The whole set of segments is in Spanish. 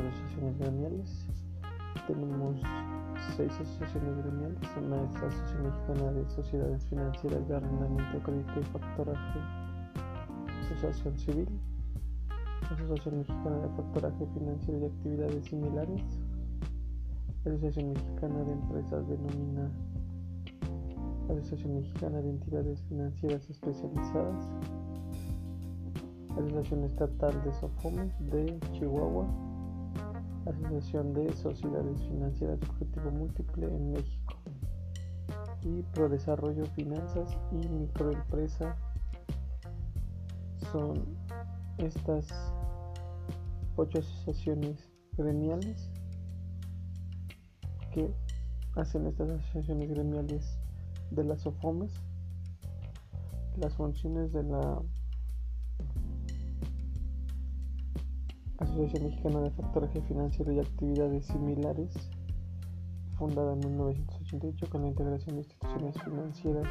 asociaciones gremiales. Tenemos seis asociaciones gremiales. Una es la Asociación Mexicana de Sociedades Financieras de Arrendamiento, Crédito y Factoraje, Asociación Civil, Asociación Mexicana de Factoraje Financiero y Actividades Similares, Asociación Mexicana de Empresas denomina Asociación Mexicana de Entidades Financieras Especializadas, Asociación Estatal de Sofomes de Chihuahua, Asociación de Sociedades Financieras de Objetivo Múltiple en México. Y Prodesarrollo Finanzas y Microempresa son estas ocho asociaciones gremiales que hacen estas asociaciones gremiales de las OFOMES las funciones de la Asociación Mexicana de Factoraje Financiero y Actividades Similares, fundada en 1988 con la integración de instituciones financieras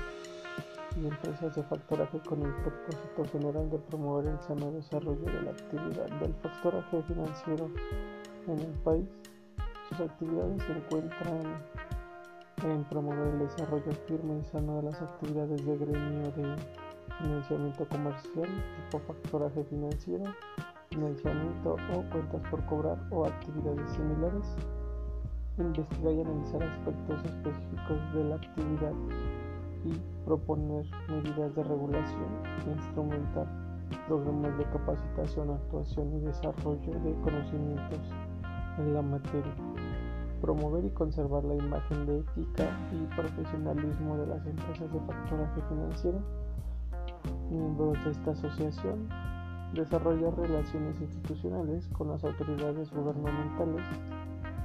y empresas de factoraje con el propósito general de promover el sano desarrollo de la actividad del factoraje financiero en el país. Sus actividades se encuentran en promover el desarrollo firme y sano de las actividades de gremio de financiamiento comercial tipo factoraje financiero financiamiento o cuentas por cobrar o actividades similares, investigar y analizar aspectos específicos de la actividad y proponer medidas de regulación, instrumentar programas de capacitación, actuación y desarrollo de conocimientos en la materia, promover y conservar la imagen de ética y profesionalismo de las empresas de facturaje financiero, miembros de esta asociación desarrollar relaciones institucionales con las autoridades gubernamentales,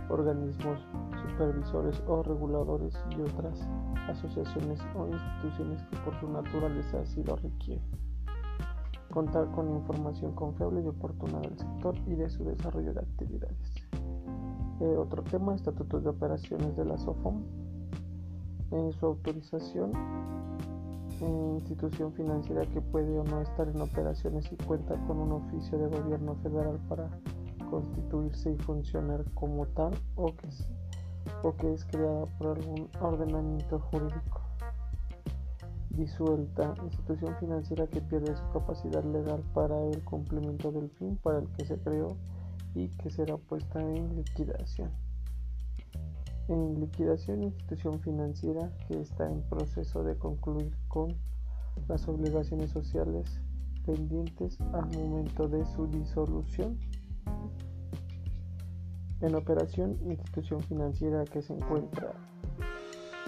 organismos supervisores o reguladores y otras asociaciones o instituciones que por su naturaleza así lo requieren. Contar con información confiable y oportuna del sector y de su desarrollo de actividades. Eh, otro tema, estatutos de operaciones de la SOFOM. Su autorización institución financiera que puede o no estar en operaciones y cuenta con un oficio de gobierno federal para constituirse y funcionar como tal o que es, creada por algún ordenamiento jurídico. Disuelta, institución financiera que pierde su capacidad legal para el cumplimiento del fin para el que se creó y que será puesta en liquidación. En liquidación, institución financiera que está en proceso de concluir con las obligaciones sociales pendientes al momento de su disolución. En operación, institución financiera que se encuentra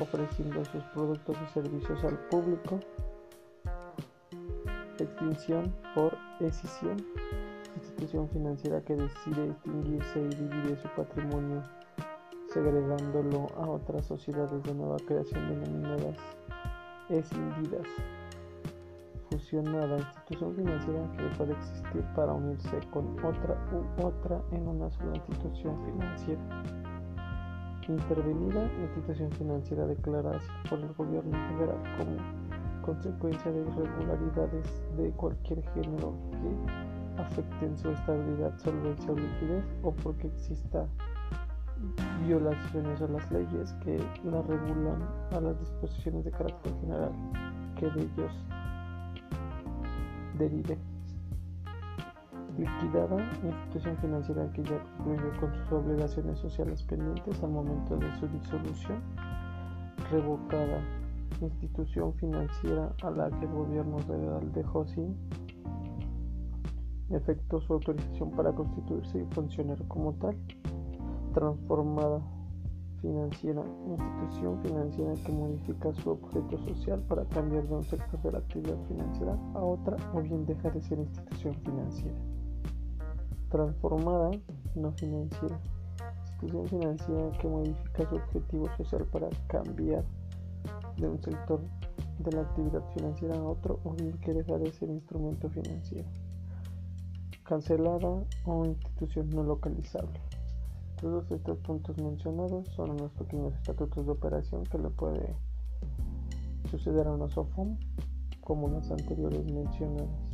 ofreciendo sus productos y servicios al público. Extinción por escisión. Institución financiera que decide extinguirse y divide su patrimonio segregándolo a otras sociedades de nueva creación denominadas escindidas. Fusionada institución financiera que puede existir para unirse con otra u otra en una sola institución financiera. Intervenida institución financiera declarada por el gobierno federal como consecuencia de irregularidades de cualquier género que afecten su estabilidad, solvencia o liquidez o porque exista violaciones a las leyes que la regulan a las disposiciones de carácter general que de ellos derive. Liquidada, institución financiera que ya concluyó con sus obligaciones sociales pendientes al momento de su disolución. Revocada, institución financiera a la que el gobierno federal dejó sin efecto su autorización para constituirse y funcionar como tal transformada financiera, institución financiera que modifica su objeto social para cambiar de un sector de la actividad financiera a otra o bien deja de ser institución financiera. Transformada, no financiera, institución financiera que modifica su objetivo social para cambiar de un sector de la actividad financiera a otro o bien que deja de ser instrumento financiero. Cancelada o institución no localizable. Todos estos puntos mencionados son unos pequeños estatutos de operación que le puede suceder a una SOFOM como las anteriores mencionadas.